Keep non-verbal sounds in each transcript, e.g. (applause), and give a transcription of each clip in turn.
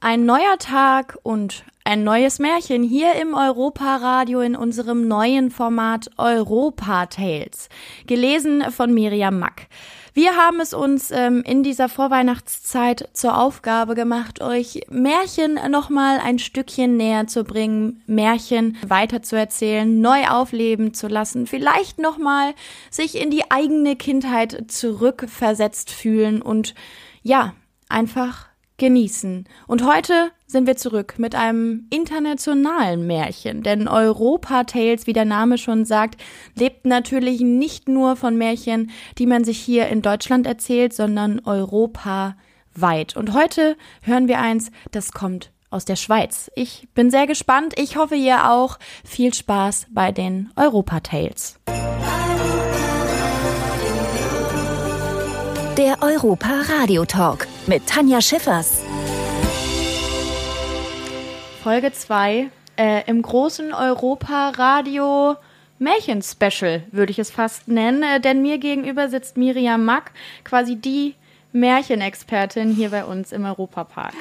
Ein neuer Tag und ein neues Märchen hier im Europa-Radio in unserem neuen Format Europa Tales. Gelesen von Miriam Mack. Wir haben es uns ähm, in dieser Vorweihnachtszeit zur Aufgabe gemacht, euch Märchen nochmal ein Stückchen näher zu bringen, Märchen weiterzuerzählen, neu aufleben zu lassen, vielleicht nochmal sich in die eigene Kindheit zurückversetzt fühlen und ja, einfach genießen. Und heute sind wir zurück mit einem internationalen Märchen, denn Europa Tales, wie der Name schon sagt, lebt natürlich nicht nur von Märchen, die man sich hier in Deutschland erzählt, sondern europaweit. Und heute hören wir eins, das kommt aus der Schweiz. Ich bin sehr gespannt. Ich hoffe, ihr auch. Viel Spaß bei den Europa Tales. Der Europa Radio Talk mit Tanja Schiffers. Folge 2 äh, im großen Europa Radio Märchen-Special, würde ich es fast nennen. Äh, denn mir gegenüber sitzt Miriam Mack, quasi die Märchenexpertin hier bei uns im Europapark.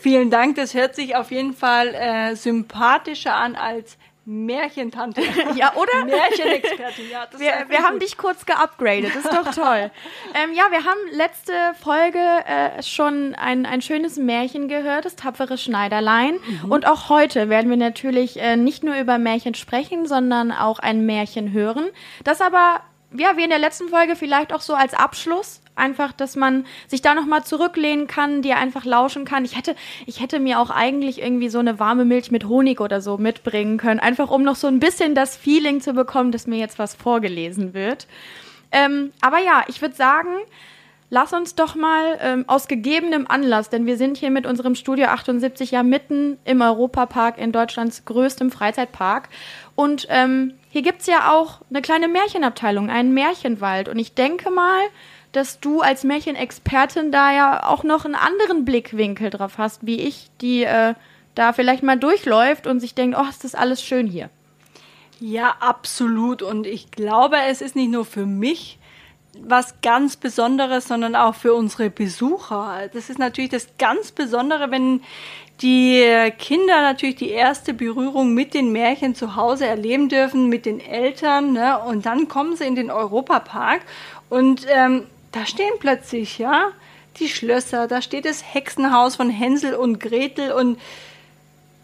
Vielen Dank, das hört sich auf jeden Fall äh, sympathischer an als Märchentante. (laughs) ja, oder? Märchenexpertin, ja. wir wir haben dich kurz geupgradet, das ist doch toll. (laughs) ähm, ja, wir haben letzte Folge äh, schon ein, ein schönes Märchen gehört, das tapfere Schneiderlein. Mhm. Und auch heute werden wir natürlich äh, nicht nur über Märchen sprechen, sondern auch ein Märchen hören. Das aber, ja, wie in der letzten Folge vielleicht auch so als Abschluss einfach, dass man sich da nochmal zurücklehnen kann, dir einfach lauschen kann. Ich hätte, ich hätte mir auch eigentlich irgendwie so eine warme Milch mit Honig oder so mitbringen können, einfach um noch so ein bisschen das Feeling zu bekommen, dass mir jetzt was vorgelesen wird. Ähm, aber ja, ich würde sagen, lass uns doch mal ähm, aus gegebenem Anlass, denn wir sind hier mit unserem Studio 78 ja mitten im Europapark in Deutschlands größtem Freizeitpark. Und ähm, hier gibt's ja auch eine kleine Märchenabteilung, einen Märchenwald. Und ich denke mal, dass du als Märchenexpertin da ja auch noch einen anderen Blickwinkel drauf hast, wie ich, die äh, da vielleicht mal durchläuft und sich denkt, oh, ist das alles schön hier. Ja, absolut. Und ich glaube, es ist nicht nur für mich was ganz Besonderes, sondern auch für unsere Besucher. Das ist natürlich das ganz Besondere, wenn die Kinder natürlich die erste Berührung mit den Märchen zu Hause erleben dürfen, mit den Eltern. Ne? Und dann kommen sie in den Europapark und ähm, da stehen plötzlich, ja, die Schlösser, da steht das Hexenhaus von Hänsel und Gretel und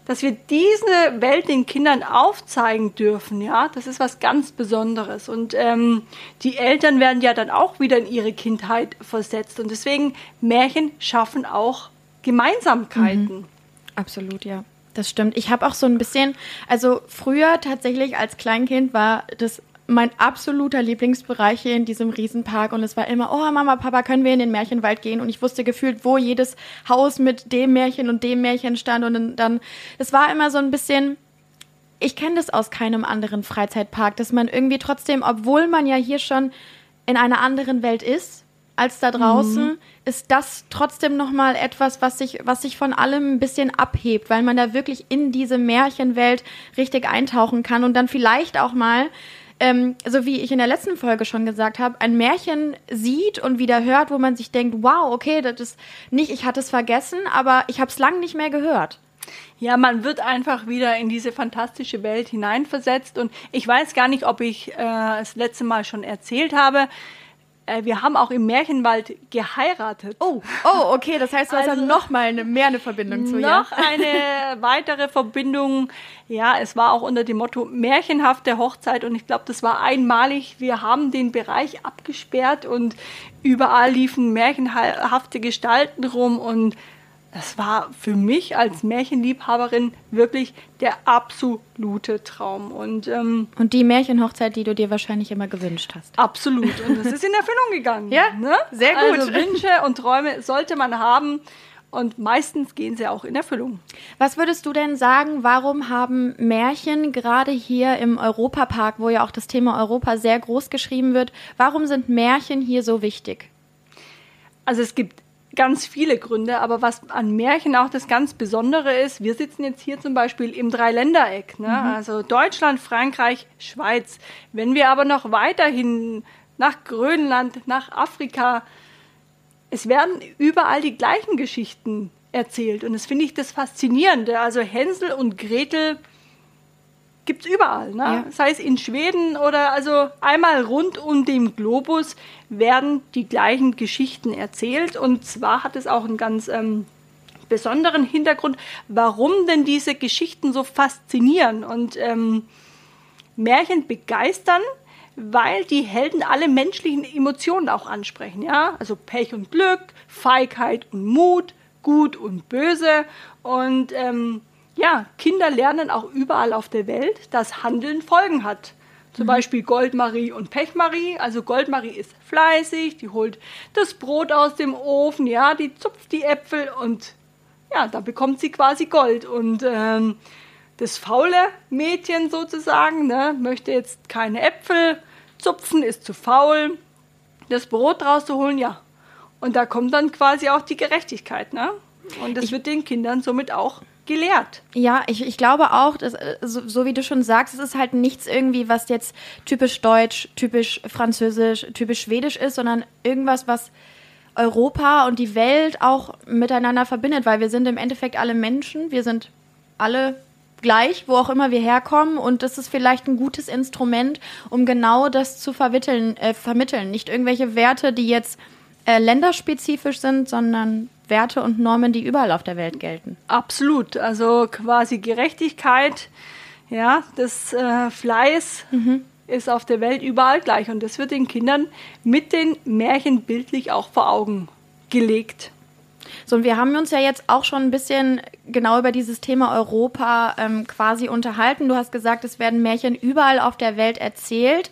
dass wir diese Welt den Kindern aufzeigen dürfen, ja, das ist was ganz Besonderes. Und ähm, die Eltern werden ja dann auch wieder in ihre Kindheit versetzt. Und deswegen Märchen schaffen auch Gemeinsamkeiten. Mhm. Absolut, ja. Das stimmt. Ich habe auch so ein bisschen, also früher tatsächlich als Kleinkind war das mein absoluter Lieblingsbereich hier in diesem Riesenpark und es war immer, oh Mama, Papa, können wir in den Märchenwald gehen? Und ich wusste gefühlt, wo jedes Haus mit dem Märchen und dem Märchen stand und dann, es war immer so ein bisschen, ich kenne das aus keinem anderen Freizeitpark, dass man irgendwie trotzdem, obwohl man ja hier schon in einer anderen Welt ist, als da draußen, mhm. ist das trotzdem nochmal etwas, was sich, was sich von allem ein bisschen abhebt, weil man da wirklich in diese Märchenwelt richtig eintauchen kann und dann vielleicht auch mal ähm, so wie ich in der letzten Folge schon gesagt habe, ein Märchen sieht und wieder hört, wo man sich denkt, wow, okay, das ist nicht, ich hatte es vergessen, aber ich habe es lang nicht mehr gehört. Ja, man wird einfach wieder in diese fantastische Welt hineinversetzt und ich weiß gar nicht, ob ich äh, das letzte Mal schon erzählt habe. Äh, wir haben auch im Märchenwald geheiratet. Oh, oh, okay, das heißt, du also hast ja noch mal eine, mehr eine Verbindung zu ihr. Noch eine weitere Verbindung. Ja, es war auch unter dem Motto märchenhafte Hochzeit und ich glaube, das war einmalig. Wir haben den Bereich abgesperrt und überall liefen märchenhafte Gestalten rum und das war für mich als Märchenliebhaberin wirklich der absolute Traum. Und, ähm, und die Märchenhochzeit, die du dir wahrscheinlich immer gewünscht hast. Absolut. Und das ist in Erfüllung gegangen. (laughs) ja, ne? sehr gut. Also Wünsche und Träume sollte man haben. Und meistens gehen sie auch in Erfüllung. Was würdest du denn sagen, warum haben Märchen gerade hier im Europapark, wo ja auch das Thema Europa sehr groß geschrieben wird, warum sind Märchen hier so wichtig? Also es gibt ganz viele Gründe, aber was an Märchen auch das ganz Besondere ist, wir sitzen jetzt hier zum Beispiel im Dreiländereck, ne? Mhm. also Deutschland, Frankreich, Schweiz. Wenn wir aber noch weiterhin nach Grönland, nach Afrika, es werden überall die gleichen Geschichten erzählt. Und das finde ich das Faszinierende. Also Hänsel und Gretel gibt es überall. Ne? Ja. Sei es in Schweden oder also einmal rund um den Globus werden die gleichen Geschichten erzählt. Und zwar hat es auch einen ganz ähm, besonderen Hintergrund, warum denn diese Geschichten so faszinieren. Und ähm, Märchen begeistern, weil die Helden alle menschlichen Emotionen auch ansprechen. Ja? Also Pech und Glück, Feigheit und Mut, Gut und Böse. Und ähm, ja, Kinder lernen auch überall auf der Welt, dass Handeln Folgen hat. Zum mhm. Beispiel Goldmarie und Pechmarie. Also Goldmarie ist fleißig, die holt das Brot aus dem Ofen, ja, die zupft die Äpfel und ja, da bekommt sie quasi Gold. Und ähm, das faule Mädchen sozusagen, ne, möchte jetzt keine Äpfel zupfen, ist zu faul, das Brot rauszuholen, ja. Und da kommt dann quasi auch die Gerechtigkeit, ne? Und das ich wird den Kindern somit auch gelehrt. Ja, ich, ich glaube auch, dass, äh, so, so, wie du schon sagst, es ist halt nichts irgendwie, was jetzt typisch deutsch, typisch französisch, typisch schwedisch ist, sondern irgendwas, was Europa und die Welt auch miteinander verbindet, weil wir sind im Endeffekt alle Menschen, wir sind alle gleich, wo auch immer wir herkommen und das ist vielleicht ein gutes Instrument, um genau das zu vermitteln, äh, vermitteln. Nicht irgendwelche Werte, die jetzt äh, länderspezifisch sind, sondern Werte und Normen, die überall auf der Welt gelten. Absolut. Also quasi Gerechtigkeit, ja, das äh, Fleiß mhm. ist auf der Welt überall gleich. Und das wird den Kindern mit den Märchen bildlich auch vor Augen gelegt. So, und wir haben uns ja jetzt auch schon ein bisschen genau über dieses Thema Europa ähm, quasi unterhalten. Du hast gesagt, es werden Märchen überall auf der Welt erzählt.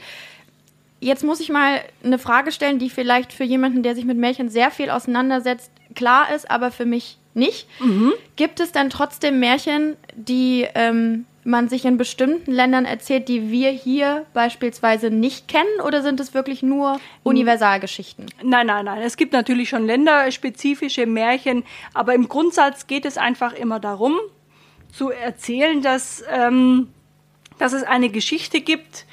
Jetzt muss ich mal eine Frage stellen, die vielleicht für jemanden, der sich mit Märchen sehr viel auseinandersetzt, klar ist, aber für mich nicht. Mhm. Gibt es dann trotzdem Märchen, die ähm, man sich in bestimmten Ländern erzählt, die wir hier beispielsweise nicht kennen? Oder sind es wirklich nur Universalgeschichten? Nein, nein, nein. Es gibt natürlich schon länderspezifische Märchen, aber im Grundsatz geht es einfach immer darum, zu erzählen, dass, ähm, dass es eine Geschichte gibt,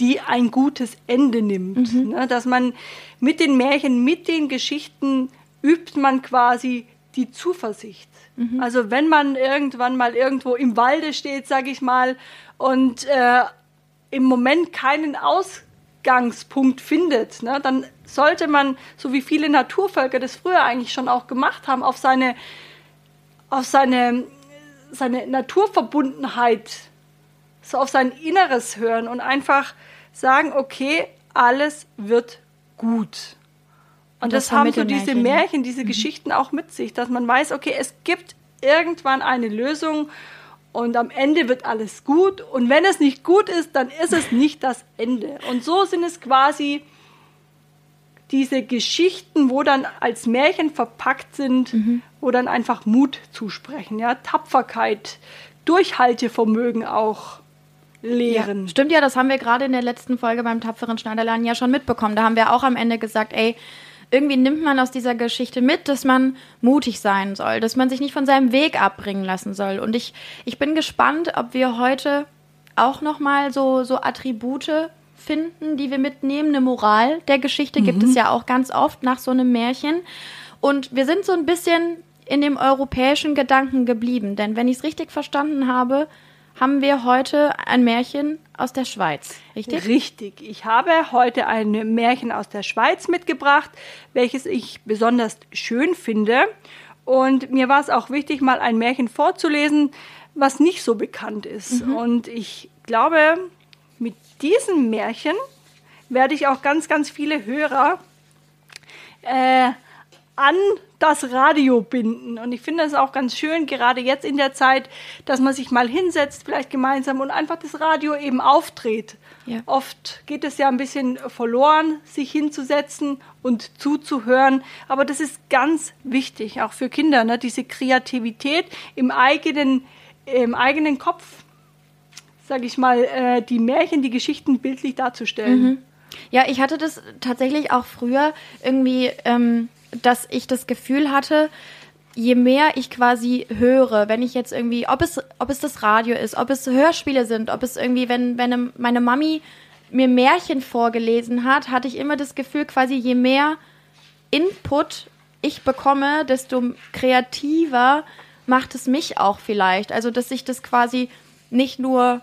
die ein gutes Ende nimmt. Mhm. Ne? Dass man mit den Märchen, mit den Geschichten übt man quasi die Zuversicht. Mhm. Also wenn man irgendwann mal irgendwo im Walde steht, sage ich mal, und äh, im Moment keinen Ausgangspunkt findet, ne, dann sollte man, so wie viele Naturvölker das früher eigentlich schon auch gemacht haben, auf seine, auf seine, seine Naturverbundenheit, so auf sein Inneres hören und einfach sagen, okay, alles wird gut. Und das, das haben so diese Märchen, Märchen diese mhm. Geschichten auch mit sich, dass man weiß, okay, es gibt irgendwann eine Lösung und am Ende wird alles gut. Und wenn es nicht gut ist, dann ist es nicht das Ende. Und so sind es quasi diese Geschichten, wo dann als Märchen verpackt sind, mhm. wo dann einfach Mut zusprechen, ja, Tapferkeit, Durchhaltevermögen auch lehren. Ja, stimmt ja, das haben wir gerade in der letzten Folge beim tapferen Schneiderlernen ja schon mitbekommen. Da haben wir auch am Ende gesagt, ey, irgendwie nimmt man aus dieser Geschichte mit, dass man mutig sein soll, dass man sich nicht von seinem Weg abbringen lassen soll. Und ich, ich bin gespannt, ob wir heute auch nochmal so, so Attribute finden, die wir mitnehmen. Eine Moral der Geschichte mhm. gibt es ja auch ganz oft nach so einem Märchen. Und wir sind so ein bisschen in dem europäischen Gedanken geblieben. Denn wenn ich es richtig verstanden habe, haben wir heute ein Märchen aus der Schweiz, richtig? Richtig. Ich habe heute ein Märchen aus der Schweiz mitgebracht, welches ich besonders schön finde. Und mir war es auch wichtig, mal ein Märchen vorzulesen, was nicht so bekannt ist. Mhm. Und ich glaube, mit diesem Märchen werde ich auch ganz, ganz viele Hörer äh, an das Radio binden. Und ich finde es auch ganz schön, gerade jetzt in der Zeit, dass man sich mal hinsetzt, vielleicht gemeinsam und einfach das Radio eben aufdreht. Ja. Oft geht es ja ein bisschen verloren, sich hinzusetzen und zuzuhören. Aber das ist ganz wichtig, auch für Kinder, ne? diese Kreativität im eigenen, im eigenen Kopf, sage ich mal, äh, die Märchen, die Geschichten bildlich darzustellen. Mhm. Ja, ich hatte das tatsächlich auch früher irgendwie. Ähm dass ich das Gefühl hatte, je mehr ich quasi höre, wenn ich jetzt irgendwie, ob es, ob es das Radio ist, ob es Hörspiele sind, ob es irgendwie, wenn, wenn meine Mami mir Märchen vorgelesen hat, hatte ich immer das Gefühl, quasi je mehr Input ich bekomme, desto kreativer macht es mich auch vielleicht. Also, dass ich das quasi nicht nur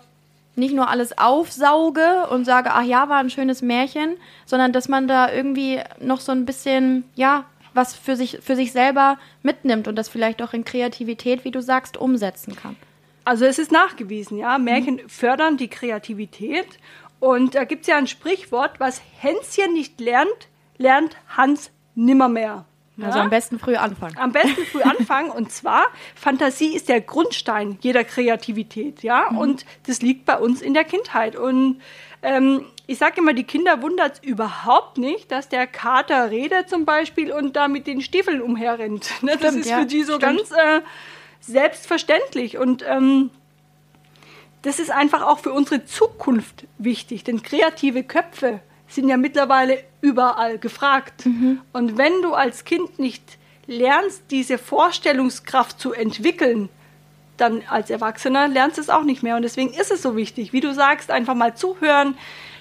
nicht nur alles aufsauge und sage, ach ja, war ein schönes Märchen, sondern dass man da irgendwie noch so ein bisschen, ja, was für sich, für sich selber mitnimmt und das vielleicht auch in Kreativität, wie du sagst, umsetzen kann. Also es ist nachgewiesen, ja, Märchen mhm. fördern die Kreativität und da gibt es ja ein Sprichwort, was Hänschen nicht lernt, lernt Hans nimmermehr. Also am besten früh anfangen. Am besten früh (laughs) anfangen. Und zwar, Fantasie ist der Grundstein jeder Kreativität, ja. Mhm. Und das liegt bei uns in der Kindheit. Und ähm, ich sage immer, die Kinder wundert es überhaupt nicht, dass der Kater redet zum Beispiel und da mit den Stiefeln umherrennt. (laughs) Ne? Stimmt, das ist ja, für die so stimmt. ganz äh, selbstverständlich. Und ähm, das ist einfach auch für unsere Zukunft wichtig, denn kreative Köpfe sind ja mittlerweile überall gefragt. Mhm. Und wenn du als Kind nicht lernst, diese Vorstellungskraft zu entwickeln, dann als Erwachsener lernst du es auch nicht mehr. Und deswegen ist es so wichtig, wie du sagst, einfach mal zuhören,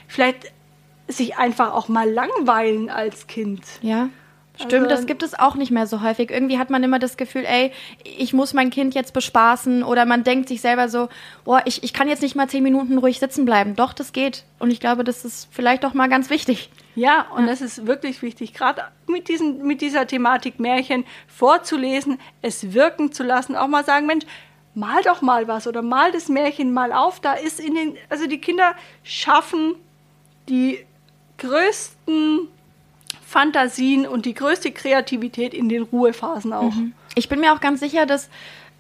vielleicht sich einfach auch mal langweilen als Kind. Ja. Stimmt, also, das gibt es auch nicht mehr so häufig. Irgendwie hat man immer das Gefühl, ey, ich muss mein Kind jetzt bespaßen oder man denkt sich selber so, boah, ich, ich kann jetzt nicht mal zehn Minuten ruhig sitzen bleiben. Doch, das geht. Und ich glaube, das ist vielleicht auch mal ganz wichtig. Ja, und ja. das ist wirklich wichtig, gerade mit, diesen, mit dieser Thematik Märchen vorzulesen, es wirken zu lassen, auch mal sagen, Mensch, mal doch mal was oder mal das Märchen mal auf. Da ist in den, also die Kinder schaffen die größten Fantasien und die größte Kreativität in den Ruhephasen auch. Mhm. Ich bin mir auch ganz sicher, dass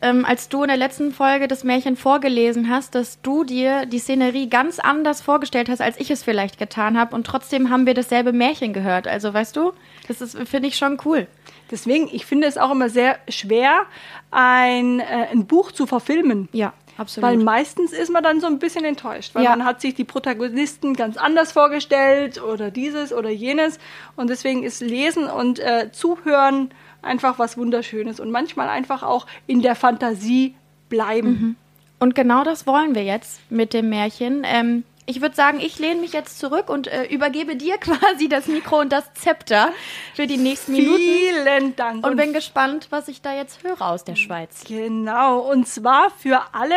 ähm, als du in der letzten Folge das Märchen vorgelesen hast, dass du dir die Szenerie ganz anders vorgestellt hast, als ich es vielleicht getan habe. Und trotzdem haben wir dasselbe Märchen gehört. Also weißt du, das finde ich schon cool. Deswegen, ich finde es auch immer sehr schwer, ein, äh, ein Buch zu verfilmen. Ja. Absolut. Weil meistens ist man dann so ein bisschen enttäuscht, weil ja. man hat sich die Protagonisten ganz anders vorgestellt oder dieses oder jenes. Und deswegen ist Lesen und äh, Zuhören einfach was Wunderschönes und manchmal einfach auch in der Fantasie bleiben. Mhm. Und genau das wollen wir jetzt mit dem Märchen. Ähm, ich würde sagen, ich lehne mich jetzt zurück und äh, übergebe dir (laughs) quasi das Mikro und das Zepter für die nächsten Minuten. Vielen Dank. Und, und bin gespannt, was ich da jetzt höre aus der Schweiz. Genau, und zwar für alle,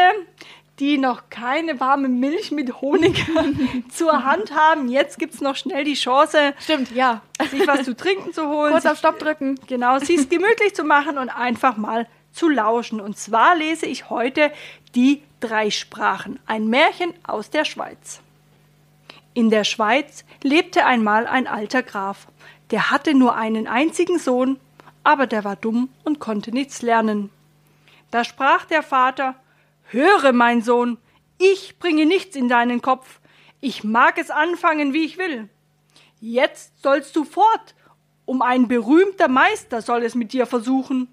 die noch keine warme Milch mit Honig (laughs) zur Hand haben. Jetzt gibt es noch schnell die Chance, Stimmt, ja. sich was zu trinken zu holen. Kurz auf Stopp drücken. Genau, sich gemütlich zu machen und einfach mal zu lauschen. Und zwar lese ich heute die drei Sprachen. Ein Märchen aus der Schweiz. In der Schweiz lebte einmal ein alter Graf. Der hatte nur einen einzigen Sohn, aber der war dumm und konnte nichts lernen. Da sprach der Vater Höre, mein Sohn, ich bringe nichts in deinen Kopf, ich mag es anfangen, wie ich will. Jetzt sollst du fort, um ein berühmter Meister soll es mit dir versuchen.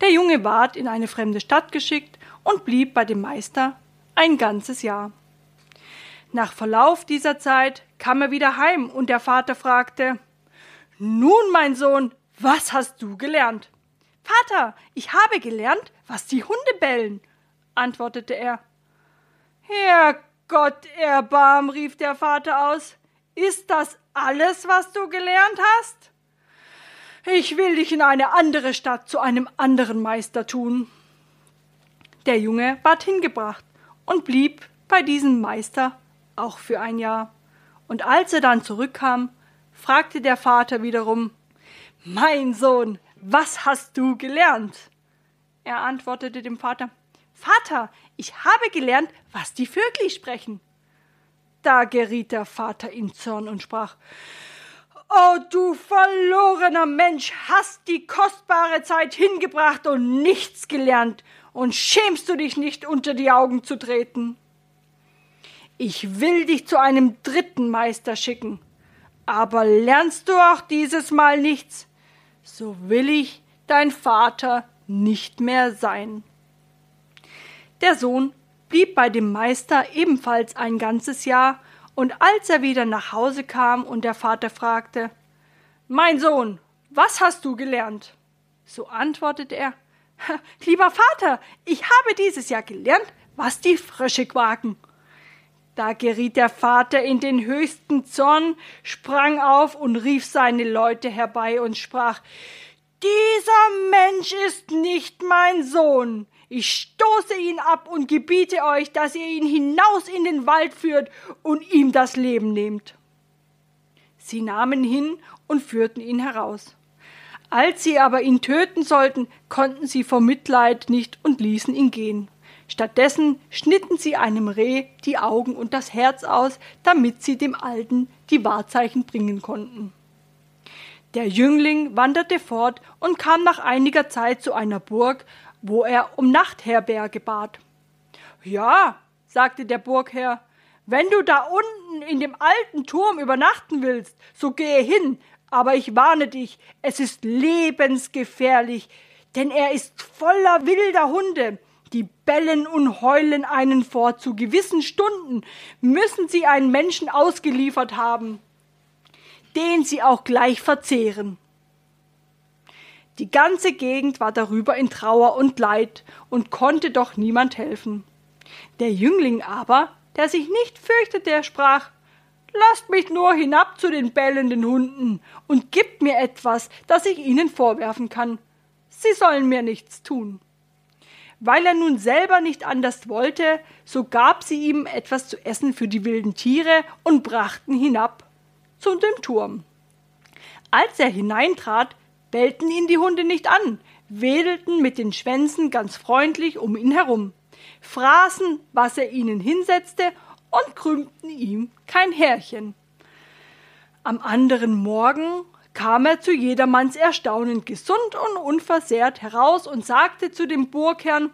Der Junge ward in eine fremde Stadt geschickt und blieb bei dem Meister ein ganzes Jahr. Nach Verlauf dieser Zeit kam er wieder heim und der Vater fragte Nun, mein Sohn, was hast du gelernt? Vater, ich habe gelernt, was die Hunde bellen, antwortete er. Herrgott erbarm, rief der Vater aus. Ist das alles, was du gelernt hast? Ich will dich in eine andere Stadt zu einem anderen Meister tun. Der Junge ward hingebracht und blieb bei diesem Meister auch für ein Jahr. Und als er dann zurückkam, fragte der Vater wiederum Mein Sohn, was hast du gelernt? Er antwortete dem Vater Vater, ich habe gelernt, was die Vögel sprechen. Da geriet der Vater in Zorn und sprach Oh, du verlorener Mensch, hast die kostbare Zeit hingebracht und nichts gelernt, und schämst du dich nicht, unter die Augen zu treten? Ich will dich zu einem dritten Meister schicken, aber lernst du auch dieses Mal nichts, so will ich dein Vater nicht mehr sein. Der Sohn blieb bei dem Meister ebenfalls ein ganzes Jahr und als er wieder nach Hause kam und der Vater fragte Mein Sohn, was hast du gelernt? So antwortete er (laughs) Lieber Vater, ich habe dieses Jahr gelernt, was die Frösche quaken. Da geriet der Vater in den höchsten Zorn, sprang auf und rief seine Leute herbei und sprach Dieser Mensch ist nicht mein Sohn. Ich stoße ihn ab und gebiete euch, dass ihr ihn hinaus in den Wald führt und ihm das Leben nehmt. Sie nahmen hin und führten ihn heraus. Als sie aber ihn töten sollten, konnten sie vor Mitleid nicht und ließen ihn gehen. Stattdessen schnitten sie einem Reh die Augen und das Herz aus, damit sie dem Alten die Wahrzeichen bringen konnten. Der Jüngling wanderte fort und kam nach einiger Zeit zu einer Burg, wo er um Nachtherberge bat. Ja, sagte der Burgherr, wenn du da unten in dem alten Turm übernachten willst, so gehe hin, aber ich warne dich, es ist lebensgefährlich, denn er ist voller wilder Hunde, die bellen und heulen einen vor. Zu gewissen Stunden müssen sie einen Menschen ausgeliefert haben, den sie auch gleich verzehren. Die ganze Gegend war darüber in Trauer und Leid und konnte doch niemand helfen. Der Jüngling aber, der sich nicht fürchtete, sprach Lasst mich nur hinab zu den bellenden Hunden und gebt mir etwas, das ich ihnen vorwerfen kann. Sie sollen mir nichts tun. Weil er nun selber nicht anders wollte, so gab sie ihm etwas zu essen für die wilden Tiere und brachten hinab zu dem Turm. Als er hineintrat, bellten ihn die Hunde nicht an, wedelten mit den Schwänzen ganz freundlich um ihn herum, fraßen, was er ihnen hinsetzte und krümmten ihm kein Härchen. Am anderen Morgen kam er zu jedermanns Erstaunen gesund und unversehrt heraus und sagte zu dem Burgherrn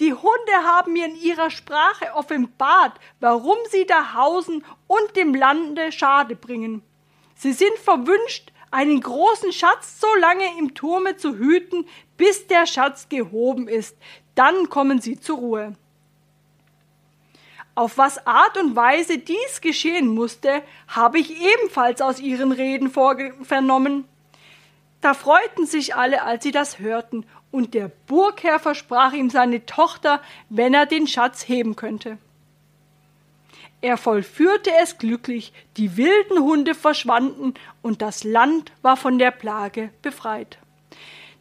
Die Hunde haben mir in ihrer Sprache offenbart, warum sie da hausen und dem Lande Schade bringen. Sie sind verwünscht, einen großen Schatz so lange im Turme zu hüten, bis der Schatz gehoben ist, dann kommen sie zur Ruhe. Auf was Art und Weise dies geschehen musste, habe ich ebenfalls aus ihren Reden vernommen. Da freuten sich alle, als sie das hörten, und der Burgherr versprach ihm seine Tochter, wenn er den Schatz heben könnte. Er vollführte es glücklich, die wilden Hunde verschwanden und das Land war von der Plage befreit.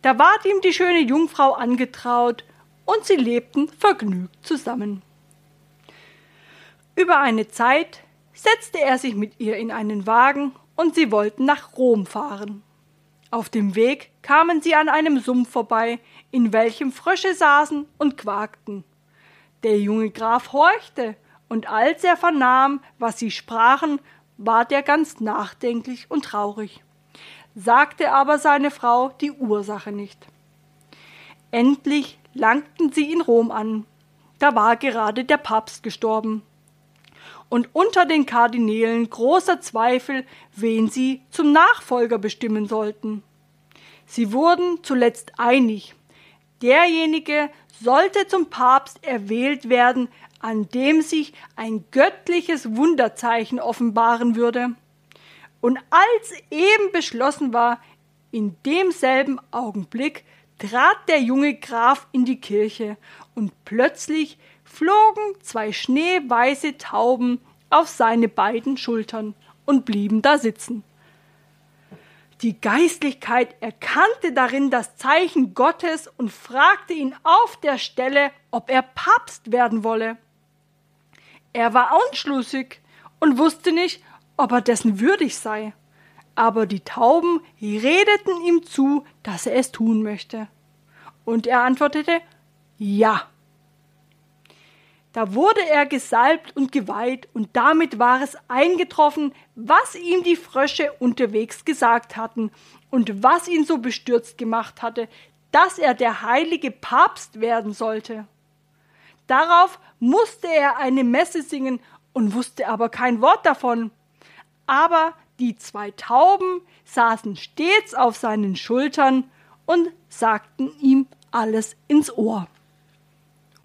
Da ward ihm die schöne Jungfrau angetraut, und sie lebten vergnügt zusammen. Über eine Zeit setzte er sich mit ihr in einen Wagen und sie wollten nach Rom fahren. Auf dem Weg kamen sie an einem Sumpf vorbei, in welchem Frösche saßen und quakten. Der junge Graf horchte, und als er vernahm, was sie sprachen, ward er ganz nachdenklich und traurig, sagte aber seine Frau die Ursache nicht. Endlich langten sie in Rom an. Da war gerade der Papst gestorben und unter den Kardinälen großer Zweifel, wen sie zum Nachfolger bestimmen sollten. Sie wurden zuletzt einig. Derjenige sollte zum Papst erwählt werden, an dem sich ein göttliches Wunderzeichen offenbaren würde. Und als eben beschlossen war, in demselben Augenblick trat der junge Graf in die Kirche und plötzlich flogen zwei schneeweiße Tauben auf seine beiden Schultern und blieben da sitzen. Die Geistlichkeit erkannte darin das Zeichen Gottes und fragte ihn auf der Stelle, ob er Papst werden wolle. Er war unschlüssig und wusste nicht, ob er dessen würdig sei. Aber die Tauben redeten ihm zu, dass er es tun möchte. Und er antwortete Ja. Da wurde er gesalbt und geweiht, und damit war es eingetroffen, was ihm die Frösche unterwegs gesagt hatten und was ihn so bestürzt gemacht hatte, dass er der heilige Papst werden sollte. Darauf musste er eine Messe singen und wusste aber kein Wort davon. Aber die zwei Tauben saßen stets auf seinen Schultern und sagten ihm alles ins Ohr.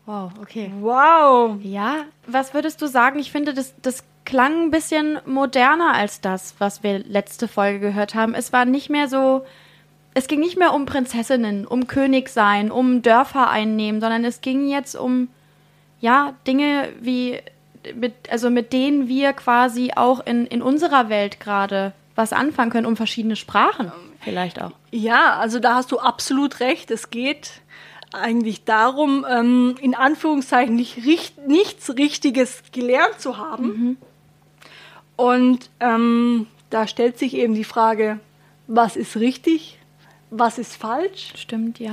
Wow, okay. Wow. Ja, was würdest du sagen? Ich finde, das, das klang ein bisschen moderner als das, was wir letzte Folge gehört haben. Es war nicht mehr so, es ging nicht mehr um Prinzessinnen, um König sein, um Dörfer einnehmen, sondern es ging jetzt um, ja, Dinge wie mit, also mit denen wir quasi auch in, in unserer Welt gerade was anfangen können, um verschiedene Sprachen vielleicht auch. Ja, also da hast du absolut recht. Es geht eigentlich darum, ähm, in Anführungszeichen nicht, richt, nichts Richtiges gelernt zu haben. Mhm. Und ähm, da stellt sich eben die Frage, was ist richtig, was ist falsch? Stimmt, ja.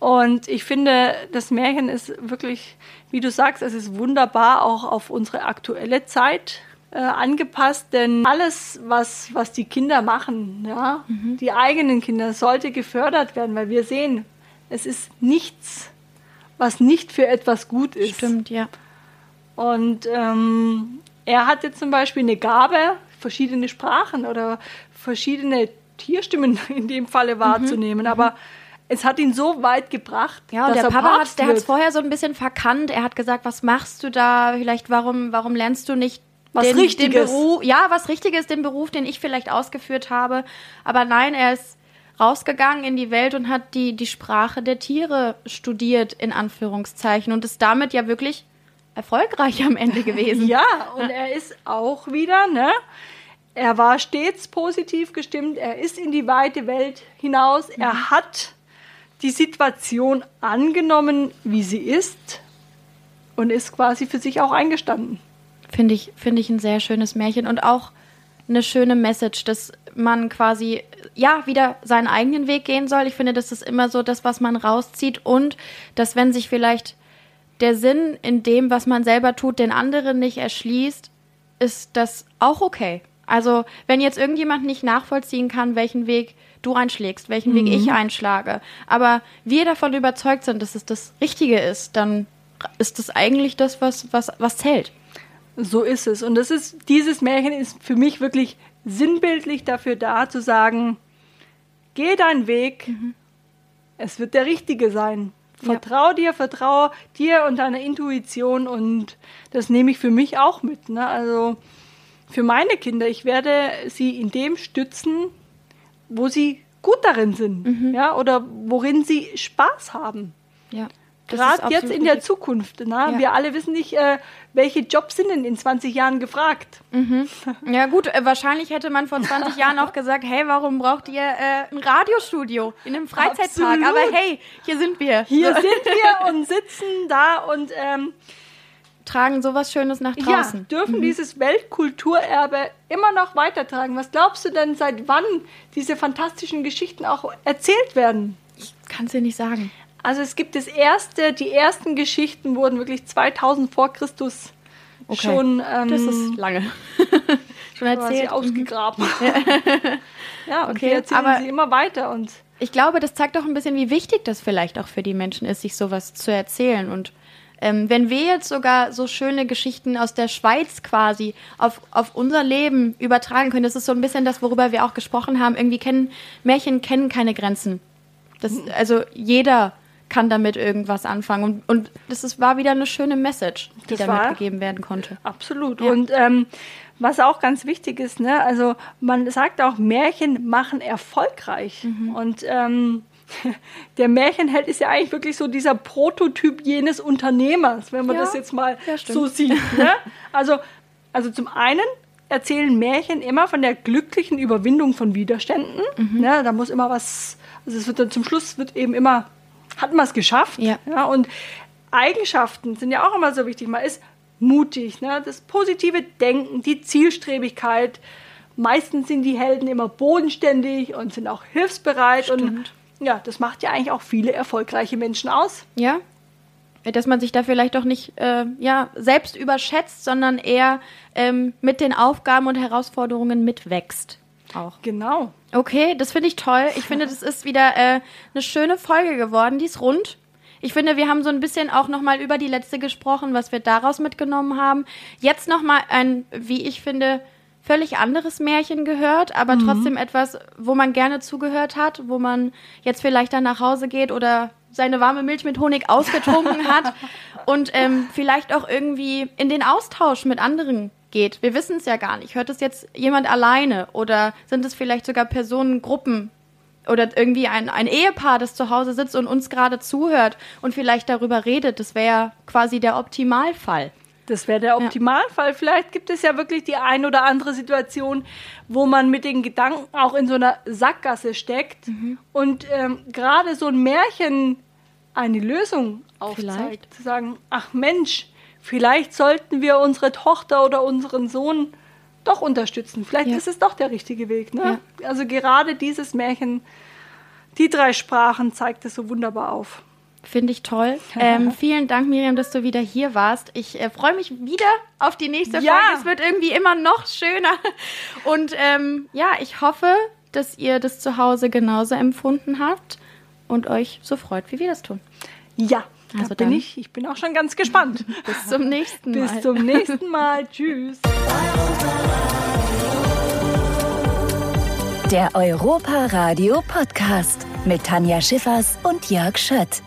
Und ich finde, das Märchen ist wirklich, wie du sagst, es ist wunderbar auch auf unsere aktuelle Zeit äh, angepasst, denn alles, was, was die Kinder machen, ja, mhm. die eigenen Kinder, sollte gefördert werden, weil wir sehen, es ist nichts, was nicht für etwas gut ist. Stimmt, ja. Und ähm, er hatte zum Beispiel eine Gabe, verschiedene Sprachen oder verschiedene Tierstimmen (laughs) in dem Falle mhm. wahrzunehmen, mhm. aber es hat ihn so weit gebracht. Ja, und der Papa hat, der hat es vorher so ein bisschen verkannt. Er hat gesagt, was machst du da? Vielleicht, warum, warum lernst du nicht was den, Richtiges? Den Beruf, ja, was Richtiges, den Beruf, den ich vielleicht ausgeführt habe. Aber nein, er ist rausgegangen in die Welt und hat die, die Sprache der Tiere studiert, in Anführungszeichen, und ist damit ja wirklich erfolgreich am Ende gewesen. (laughs) ja, und er ist auch wieder, ne? Er war stets positiv gestimmt, er ist in die weite Welt hinaus, mhm. er hat die Situation angenommen, wie sie ist und ist quasi für sich auch eingestanden. Finde ich, finde ich ein sehr schönes Märchen und auch eine schöne Message, dass man quasi ja wieder seinen eigenen Weg gehen soll. Ich finde, das ist immer so das, was man rauszieht und dass wenn sich vielleicht der Sinn in dem, was man selber tut, den anderen nicht erschließt, ist das auch okay. Also wenn jetzt irgendjemand nicht nachvollziehen kann, welchen Weg du einschlägst, welchen mhm. Weg ich einschlage, aber wir davon überzeugt sind, dass es das Richtige ist, dann ist das eigentlich das, was, was, was zählt. So ist es. Und das ist, dieses Märchen ist für mich wirklich sinnbildlich dafür da, zu sagen, geh deinen Weg, mhm. es wird der richtige sein. Vertrau ja. dir, vertrau dir und deiner Intuition und das nehme ich für mich auch mit. Ne? Also für meine Kinder, ich werde sie in dem stützen, wo sie gut darin sind, mhm. ja, oder worin sie Spaß haben. Ja. Gerade jetzt in der Zukunft. Ne? Ja. Wir alle wissen nicht, äh, welche Jobs sind denn in 20 Jahren gefragt. Mhm. Ja gut, äh, wahrscheinlich hätte man vor 20 (laughs) Jahren auch gesagt, hey, warum braucht ihr äh, ein Radiostudio in einem Freizeitpark? Aber hey, hier sind wir. Hier (laughs) sind wir und sitzen da und ähm, tragen sowas Schönes nach draußen. Ja, dürfen mhm. dieses Weltkulturerbe immer noch weitertragen. Was glaubst du denn, seit wann diese fantastischen Geschichten auch erzählt werden? Ich kann es dir nicht sagen. Also es gibt das erste, die ersten Geschichten wurden wirklich 2000 vor Christus okay. schon. Ähm, das ist lange. (laughs) schon erzählt. ausgegraben. (laughs) ja, okay, erzählen aber sie immer weiter und. Ich glaube, das zeigt auch ein bisschen, wie wichtig das vielleicht auch für die Menschen ist, sich sowas zu erzählen. Und ähm, wenn wir jetzt sogar so schöne Geschichten aus der Schweiz quasi auf, auf unser Leben übertragen können, das ist so ein bisschen das, worüber wir auch gesprochen haben. Irgendwie kennen Märchen kennen keine Grenzen. Das, also jeder kann damit irgendwas anfangen. Und, und das ist, war wieder eine schöne Message, die das damit gegeben werden konnte. Absolut. Ja. Und ähm, was auch ganz wichtig ist, ne, also man sagt auch, Märchen machen erfolgreich. Mhm. Und ähm, (laughs) der Märchenheld ist ja eigentlich wirklich so dieser Prototyp jenes Unternehmers, wenn man ja, das jetzt mal so sieht. (laughs) Ne? Also, also zum einen erzählen Märchen immer von der glücklichen Überwindung von Widerständen. Mhm. Ne? Da muss immer was, also es wird dann zum Schluss wird eben immer hat man es geschafft. Ja. ja. Und Eigenschaften sind ja auch immer so wichtig. Man ist mutig, ne? das positive Denken, die Zielstrebigkeit. Meistens sind die Helden immer bodenständig und sind auch hilfsbereit. Stimmt. Und ja, das macht ja eigentlich auch viele erfolgreiche Menschen aus. Ja. Dass man sich da vielleicht auch nicht äh, ja, selbst überschätzt, sondern eher ähm, mit den Aufgaben und Herausforderungen mitwächst auch. Genau. Okay, das finde ich toll. Ich finde, das ist wieder äh, eine schöne Folge geworden. Die ist rund. Ich finde, wir haben so ein bisschen auch nochmal über die letzte gesprochen, was wir daraus mitgenommen haben. Jetzt nochmal ein, wie ich finde, völlig anderes Märchen gehört, aber mhm. trotzdem etwas, wo man gerne zugehört hat, wo man jetzt vielleicht dann nach Hause geht oder seine warme Milch mit Honig ausgetrunken hat (laughs) und ähm, vielleicht auch irgendwie in den Austausch mit anderen geht. Wir wissen es ja gar nicht. Hört es jetzt jemand alleine oder sind es vielleicht sogar Personengruppen oder irgendwie ein, ein Ehepaar, das zu Hause sitzt und uns gerade zuhört und vielleicht darüber redet? Das wäre quasi der Optimalfall. Das wäre der Optimalfall. Ja. Vielleicht gibt es ja wirklich die ein oder andere Situation, wo man mit den Gedanken auch in so einer Sackgasse steckt mhm. und ähm, gerade so ein Märchen eine Lösung aufzeigt. Vielleicht. Zu sagen, ach Mensch, vielleicht sollten wir unsere Tochter oder unseren Sohn doch unterstützen. Vielleicht ja. ist es doch der richtige Weg. Ne? Ja. Also gerade dieses Märchen, die drei Sprachen, zeigt es so wunderbar auf. Finde ich toll. Ähm, vielen Dank, Miriam, dass du wieder hier warst. Ich äh, freue mich wieder auf die nächste ja. Folge. Es wird irgendwie immer noch schöner. Und ähm, ja, ich hoffe, dass ihr das zu Hause genauso empfunden habt und euch so freut, wie wir das tun. Ja, also bin ich. Ich bin auch schon ganz gespannt. (laughs) Bis zum nächsten Mal. Bis zum nächsten (laughs) Mal. Tschüss. Der Europa Radio Podcast mit Tanja Schiffers und Jörg Schött.